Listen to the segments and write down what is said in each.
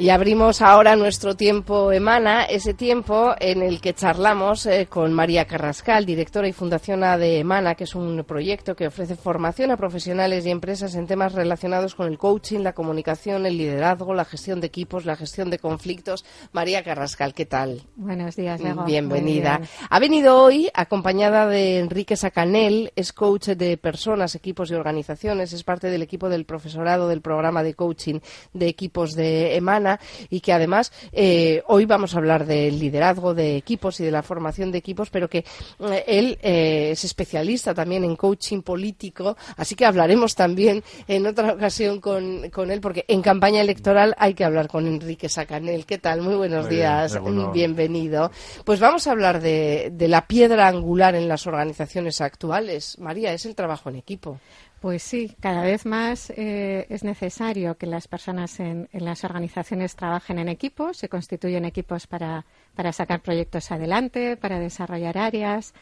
Y abrimos ahora nuestro tiempo Emana, ese tiempo en el que charlamos eh, con María Carrascal, directora y fundación de Emana, que es un proyecto que ofrece formación a profesionales y empresas en temas relacionados con el coaching, la comunicación, el liderazgo, la gestión de equipos, la gestión de conflictos. María Carrascal, ¿qué tal? Buenos días, Diego. Bienvenida. Ha venido hoy acompañada de Enrique Sacanel, es coach de personas, equipos y organizaciones, es parte del equipo del profesorado del programa de coaching de equipos de Emana y que además eh, hoy vamos a hablar del liderazgo de equipos y de la formación de equipos, pero que eh, él eh, es especialista también en coaching político, así que hablaremos también en otra ocasión con, con él, porque en campaña electoral hay que hablar con Enrique Sacanel. ¿Qué tal? Muy buenos días, bienvenido. Pues vamos a hablar de, de la piedra angular en las organizaciones actuales. María, es el trabajo en equipo. Pues sí, cada vez más eh, es necesario que las personas en, las organizaciones trabajen en equipos, se constituyen equipos para, sacar proyectos adelante, para desarrollar áreas.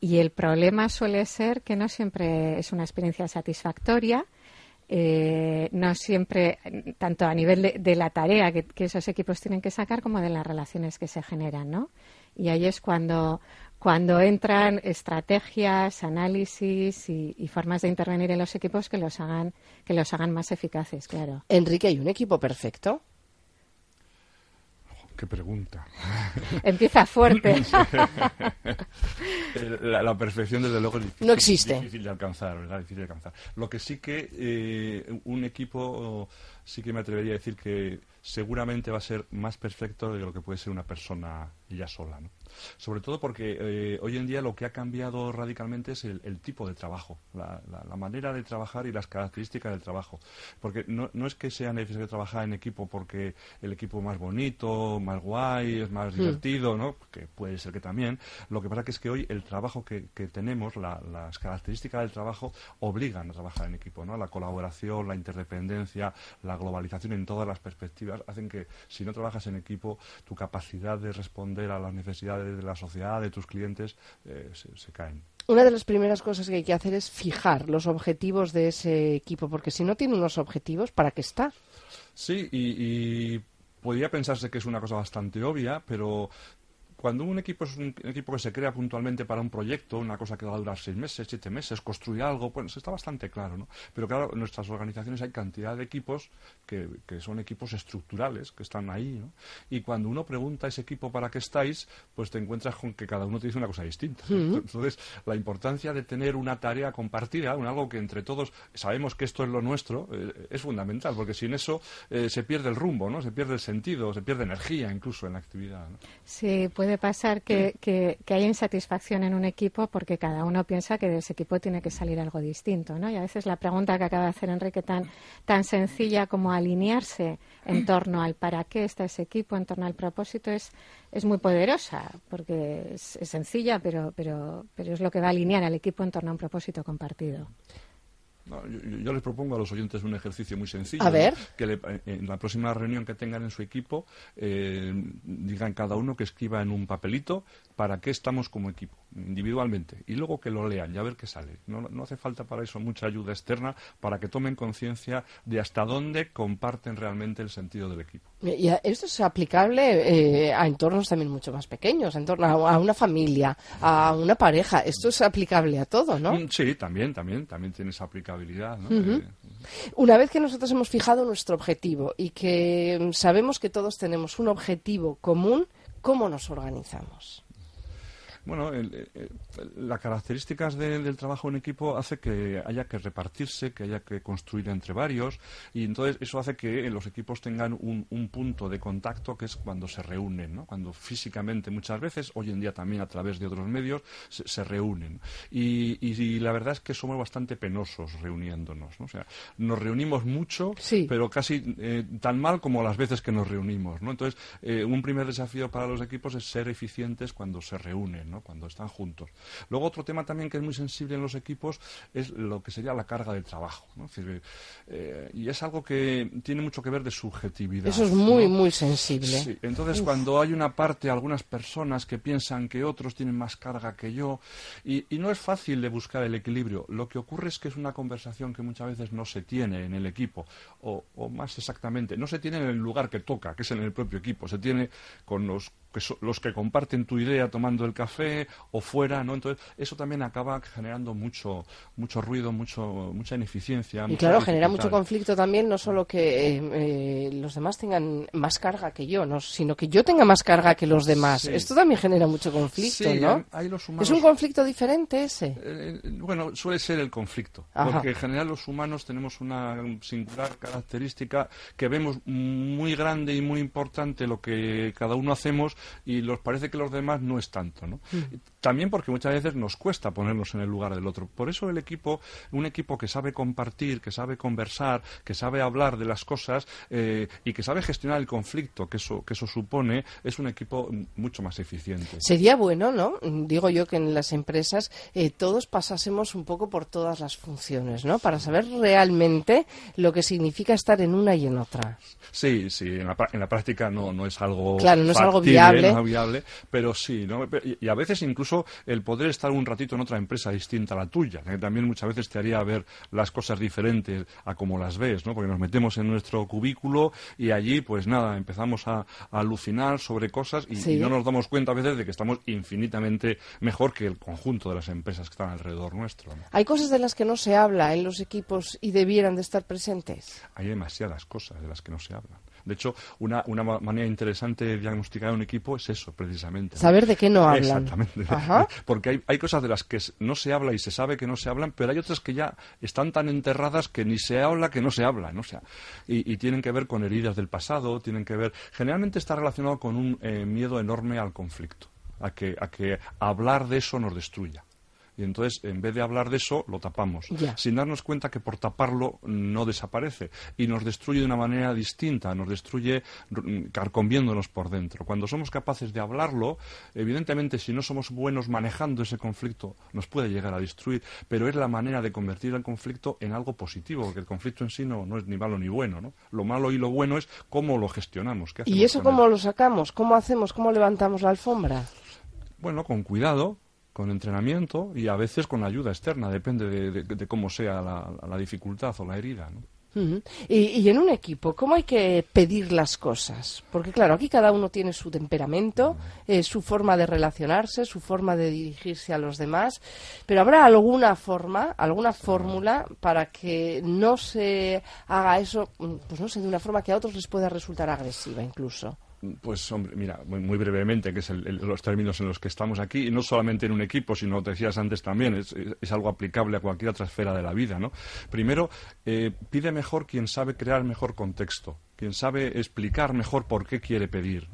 Y el problema suele ser que no siempre es una experiencia satisfactoria, eh, no siempre, tanto a nivel de, la tarea que, que, esos equipos tienen que sacar como de las relaciones que se generan, ¿no? Y ahí es cuando cuando entran estrategias, análisis y, formas de intervenir en los equipos que los hagan que los hagan más eficaces, claro. Enrique, ¿hay un equipo perfecto? Qué pregunta. Empieza fuerte. la, perfección, desde luego, es difícil, no existe. difícil de alcanzar, ¿verdad? Difícil de alcanzar. Lo que sí que eh, un equipo, sí que me atrevería a decir que seguramente va a ser más perfecto de lo que puede ser una persona ya sola, ¿no? Sobre todo porque eh, hoy en día lo que ha cambiado radicalmente es el, tipo de trabajo, la, manera de trabajar y las características del trabajo. Porque no, es que sea necesario trabajar en equipo porque el equipo es más bonito, más guay, es más hmm. divertido, ¿no? Que puede ser que también. Lo que pasa que es que hoy el trabajo que, tenemos, las características del trabajo obligan a trabajar en equipo, ¿no? La colaboración, la interdependencia, la globalización en todas las perspectivas hacen que si no trabajas en equipo, tu capacidad de responder a las necesidades de la sociedad, de tus clientes, eh, se, caen. Una de las primeras cosas que hay que hacer es fijar los objetivos de ese equipo, porque si no tiene unos objetivos, ¿para qué está? Sí, y, y podría pensarse que es una cosa bastante obvia, pero cuando un equipo es un equipo que se crea puntualmente para un proyecto, una cosa que va a durar seis meses, siete meses, construir algo, pues está bastante claro, ¿no? Pero claro, en nuestras organizaciones hay cantidad de equipos que, que son equipos estructurales, que están ahí, ¿no? Y cuando uno pregunta a ese equipo para qué estáis, pues te encuentras con que cada uno te dice una cosa distinta. Entonces, la importancia de tener una tarea compartida, un algo que entre todos sabemos que esto es lo nuestro, eh, es fundamental, porque sin eso eh, se pierde el rumbo, ¿no? Se pierde el sentido, se pierde energía incluso en la actividad. ¿no? Sí, puede puede pasar que, que, que, haya insatisfacción en un equipo porque cada uno piensa que de ese equipo tiene que salir algo distinto, ¿no? Y a veces la pregunta que acaba de hacer Enrique tan, tan sencilla como alinearse en torno al para qué está ese equipo, en torno al propósito, es, es muy poderosa porque es, es sencilla, pero, pero, pero es lo que va a alinear al equipo en torno a un propósito compartido yo, les propongo a los oyentes un ejercicio muy sencillo. A ver. Que eh, en la próxima reunión que tengan en su equipo, eh, digan cada uno que escriba en un papelito para qué estamos como equipo, individualmente. Y luego que lo lean y a ver qué sale. No, no hace falta para eso mucha ayuda externa para que tomen conciencia de hasta dónde comparten realmente el sentido del equipo. Y esto es aplicable eh, a entornos también mucho más pequeños, en torno a, una familia, a una pareja. Esto es aplicable a todo, ¿no? Mm, sí, también, también, también tiene esa aplicabilidad. Eh, una vez que nosotros hemos fijado nuestro objetivo y que sabemos que todos tenemos un objetivo común, ¿cómo nos organizamos? Bueno, las características del trabajo en equipo hace que haya que repartirse, que haya que construir entre varios y entonces eso hace que los equipos tengan un, punto de contacto que es cuando se reúnen, ¿no? cuando físicamente muchas veces, hoy en día también a través de otros medios, se, reúnen. Y, la verdad es que somos bastante penosos reuniéndonos. ¿no? O sea, nos reunimos mucho, pero casi eh, tan mal como las veces que nos reunimos. ¿no? Entonces, eh, un primer desafío para los equipos es ser eficientes cuando se reúnen. ¿no? Cuando están juntos. Luego otro tema también que es muy sensible en los equipos es lo que sería la carga del trabajo. Eh, y es algo que tiene mucho que ver de subjetividad. Eso es muy, muy sensible. Entonces, cuando hay una parte, algunas personas que piensan que otros tienen más carga que yo, y, no es fácil de buscar el equilibrio. Lo que ocurre es que es una conversación que muchas veces no se tiene en el equipo, o, o más exactamente, no se tiene en el lugar que toca, que es en el propio equipo, se tiene con los los que comparten tu idea tomando el café o fuera, ¿no? Entonces, eso también acaba generando mucho, mucho ruido, mucho, mucha ineficiencia. Y claro, genera mucho conflicto también, no solo que eh, eh, los demás tengan más carga que yo, ¿no? sino que yo tenga más carga que los demás. Esto también genera mucho conflicto, ¿no? ¿Es un conflicto diferente ese? Eh, bueno, suele ser el conflicto, porque en general los humanos tenemos una singular característica que vemos muy grande y muy importante lo que cada uno hacemos y nos parece que los demás no es tanto, ¿no? Mm. También porque muchas veces nos cuesta ponernos en el lugar del otro. Por eso el equipo, un equipo que sabe compartir, que sabe conversar, que sabe hablar de las cosas eh, y que sabe gestionar el conflicto que eso, que eso supone, es un equipo mucho más eficiente. Sería bueno, ¿no? Digo yo que en las empresas eh, todos pasásemos un poco por todas las funciones, ¿no? Para saber realmente lo que significa estar en una y en otra. Sí, sí, en la, en la práctica no, no es algo claro, no es algo viable. No es viable, pero sí, ¿no? y a veces incluso el poder estar un ratito en otra empresa distinta a la tuya, que también muchas veces te haría ver las cosas diferentes a como las ves, ¿no? Porque nos metemos en nuestro cubículo y allí, pues nada, empezamos a, alucinar sobre cosas y, no nos damos cuenta a veces de que estamos infinitamente mejor que el conjunto de las empresas que están alrededor nuestro. Hay cosas de las que no se habla en los equipos y debieran de estar presentes. Hay demasiadas cosas de las que no se hablan. De hecho, una, una manera interesante de diagnosticar un equipo es eso, precisamente. Saber de qué no hablan. Exactamente. Porque hay, hay cosas de las que no se habla y se sabe que no se hablan, pero hay otras que ya están tan enterradas que ni se habla que no se habla. ¿no? sea, y, tienen que ver con heridas del pasado, tienen que ver. Generalmente está relacionado con un eh, miedo enorme al conflicto, a que, a que hablar de eso nos destruya y entonces en vez de hablar de eso lo tapamos. Sin darnos cuenta que por taparlo no desaparece. Y nos destruye de una manera distinta. Nos destruye carcomiéndonos por dentro. Cuando somos capaces de hablarlo evidentemente si no somos buenos manejando ese conflicto nos puede llegar a destruir. Pero es la manera de convertir el conflicto en algo positivo porque el conflicto en sí no, no es ni malo ni bueno ¿no? lo malo y lo bueno es cómo lo gestionamos y eso cómo lo sacamos cómo hacemos cómo levantamos la alfombra bueno, con cuidado, con entrenamiento y a veces con ayuda externa, depende de, cómo sea la, dificultad o la herida. y, en un equipo, ¿cómo hay que pedir las cosas? Porque claro, aquí cada uno tiene su temperamento, eh, su forma de relacionarse, su forma de dirigirse a los demás, pero ¿habrá alguna forma, alguna fórmula para que no se haga eso, pues no sé, de una forma que a otros les pueda resultar agresiva incluso? Pues, hombre, mira, muy, brevemente, que es los términos en los que estamos aquí, y no solamente en un equipo, sino, te decías antes también, es, algo aplicable a cualquier otra esfera de la vida, ¿no? Primero, eh, pide mejor quien sabe crear mejor contexto, quien sabe explicar mejor por qué quiere pedir.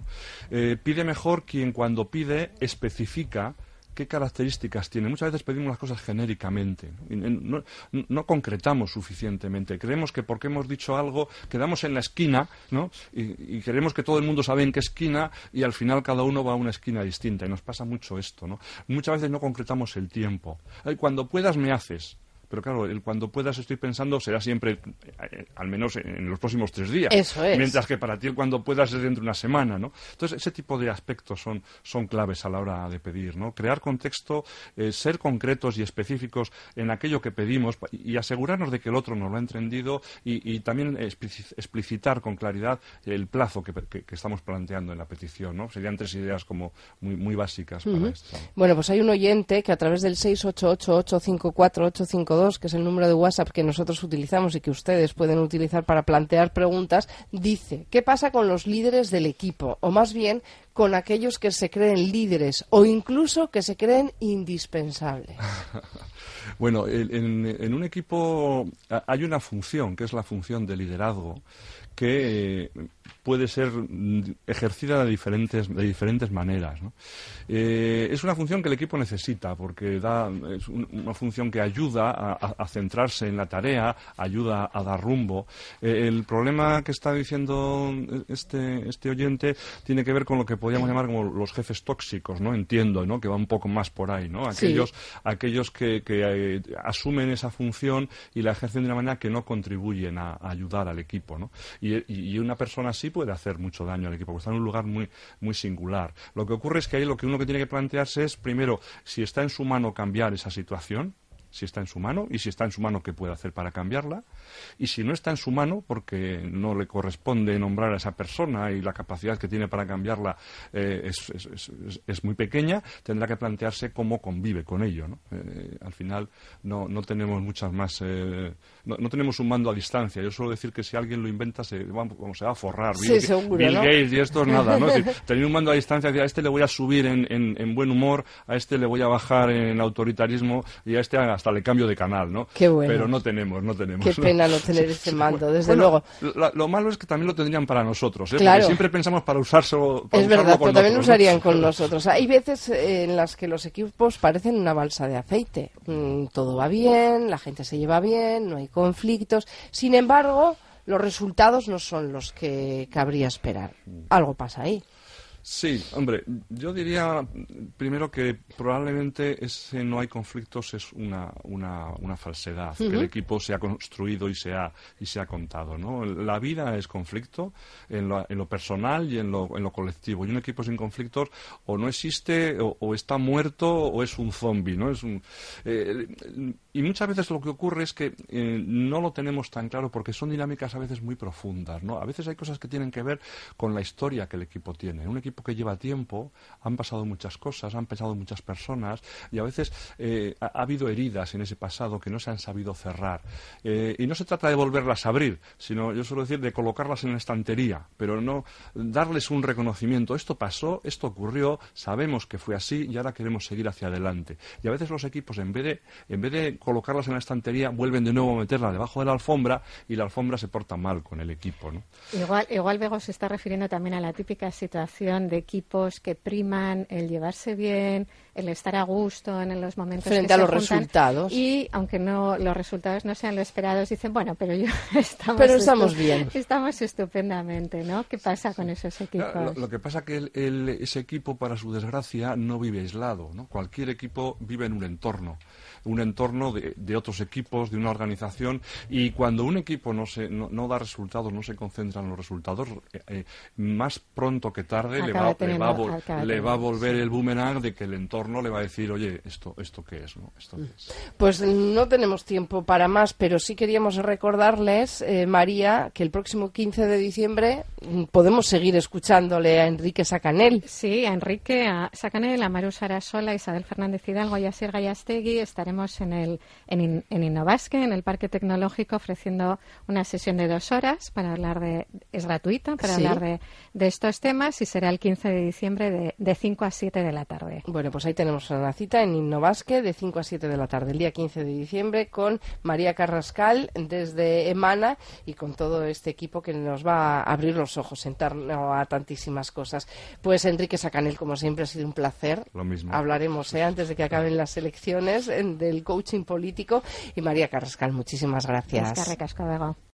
Eh, pide mejor quien cuando pide especifica qué características tiene. Muchas veces pedimos las cosas genéricamente, no, concretamos suficientemente. Creemos que porque hemos dicho algo quedamos en la esquina ¿no? y, y, queremos que todo el mundo sabe en qué esquina y al final cada uno va a una esquina distinta. Y nos pasa mucho esto. ¿no? Muchas veces no concretamos el tiempo. Cuando puedas me haces. Pero claro, el cuando puedas estoy pensando será siempre, eh, al menos en los próximos tres días. Eso es. Mientras que para ti el cuando puedas es dentro de una semana, ¿no? Entonces, ese tipo de aspectos son, son claves a la hora de pedir, ¿no? Crear contexto, eh, ser concretos y específicos en aquello que pedimos y asegurarnos de que el otro nos lo ha entendido y, también explicitar con claridad el plazo que, estamos planteando en la petición, ¿no? Serían tres ideas como muy, muy básicas para esto. Bueno, pues hay un oyente que a través del 688-854-852 que es el número de WhatsApp que nosotros utilizamos y que ustedes pueden utilizar para plantear preguntas, dice, ¿qué pasa con los líderes del equipo? O más bien, con aquellos que se creen líderes o incluso que se creen indispensables. bueno, en, un equipo hay una función, que es la función de liderazgo, que puede ser mm, ejercida de diferentes, de diferentes maneras. Eh, es una función que el equipo necesita porque da, es una función que ayuda a, centrarse en la tarea, ayuda a dar rumbo. Eh, el problema que está diciendo este, este oyente tiene que ver con lo que podríamos llamar como los jefes tóxicos, ¿no? Entiendo, ¿no? Que va un poco más por ahí, ¿no? Aquellos, aquellos que, eh, asumen esa función y la ejercen de una manera que no contribuyen a, ayudar al equipo, ¿no? Y, y una persona así puede hacer mucho daño al equipo, porque está en un lugar muy, muy singular. Lo que ocurre es que ahí lo que uno que tiene que plantearse es, primero, si está en su mano cambiar esa situación, si está en su mano y si está en su mano qué puede hacer para cambiarla y si no está en su mano porque no le corresponde nombrar a esa persona y la capacidad que tiene para cambiarla eh, es, muy pequeña tendrá que plantearse cómo convive con ello eh, al final no, no tenemos muchas más eh, no, tenemos un mando a distancia. Yo suelo decir que si alguien lo inventa se, vamos, se va a forrar. Bill, Gates y esto es nada ¿no? tener un mando a distancia a este le voy a subir en, en, buen humor a este le voy a bajar en autoritarismo y a este hasta le cambio de canal, ¿no? Qué bueno. Pero no tenemos, no tenemos. Qué pena no tener ese mando, desde luego. Lo, malo es que también lo tendrían para nosotros, ¿eh? Porque siempre pensamos para usárselo. es verdad, pero también lo usarían con nosotros. Hay veces eh, en las que los equipos parecen una balsa de aceite. Mm, todo va bien, la gente se lleva bien, no hay conflictos. Sin embargo, los resultados no son los que cabría esperar. Algo pasa ahí. Sí, hombre, yo diría primero que probablemente ese no hay conflictos es una, una, una falsedad, que el equipo se ha construido y se ha, y se ha contado. ¿no? La vida es conflicto en lo, en lo personal y en lo, en lo colectivo. Y un equipo sin conflictos o no existe o, está muerto o es un zombie. ¿no? Es un, eh, y muchas veces lo que ocurre es que eh, no lo tenemos tan claro porque son dinámicas a veces muy profundas. ¿no? A veces hay cosas que tienen que ver con la historia que el equipo tiene. Un equipo que lleva tiempo, han pasado muchas cosas, han pasado muchas personas y a veces eh, ha, habido heridas en ese pasado que no se han sabido cerrar. Eh, y no se trata de volverlas a abrir, sino yo suelo decir de colocarlas en la estantería, pero no darles un reconocimiento. Esto pasó, esto ocurrió, sabemos que fue así y ahora queremos seguir hacia adelante. Y a veces los equipos, en vez de, en vez de colocarlas en la estantería, vuelven de nuevo a meterla debajo de la alfombra y la alfombra se porta mal con el equipo. ¿no? Igual, igual Bego se está refiriendo también a la típica situación de equipos que priman el llevarse bien, el estar a gusto en los momentos frente a los resultados y aunque no los resultados no sean los esperados dicen bueno pero yo estamos pero estamos bien estamos estupendamente no qué pasa con esos equipos lo, que pasa que ese equipo para su desgracia no vive aislado no cualquier equipo vive en un entorno un entorno de, otros equipos, de una organización, y cuando un equipo no, se, no, da resultados, no se concentra en los resultados, eh, eh, más pronto que tarde le va, le, va, a volver el boomerang de que el entorno le va a decir, oye, ¿esto, esto qué es? ¿no? ¿Esto Pues no tenemos tiempo para más, pero sí queríamos recordarles, eh, María, que el próximo 15 de diciembre mm, podemos seguir escuchándole a Enrique Sacanel. Sí, a Enrique a Sacanel, a Maru Sarasola, Isabel Fernández Hidalgo y a Sir Gallastegui estaremos en, el, en, en Innovasque, en el Parque Tecnológico, ofreciendo una sesión de dos horas para hablar de. Es gratuita para hablar de, de, estos temas y será el 15 de diciembre de, de 5 a 7 de la tarde. Bueno, pues ahí tenemos una cita en Innovasque de 5 a 7 de la tarde, el día 15 de diciembre, con María Carrascal desde Emana y con todo este equipo que nos va a abrir los ojos en torno a tantísimas cosas. Pues Enrique Sacanel, como siempre, ha sido un placer. Lo mismo. Hablaremos ¿eh? antes de que acaben las elecciones del coaching político. Y María Carrascal, muchísimas gracias.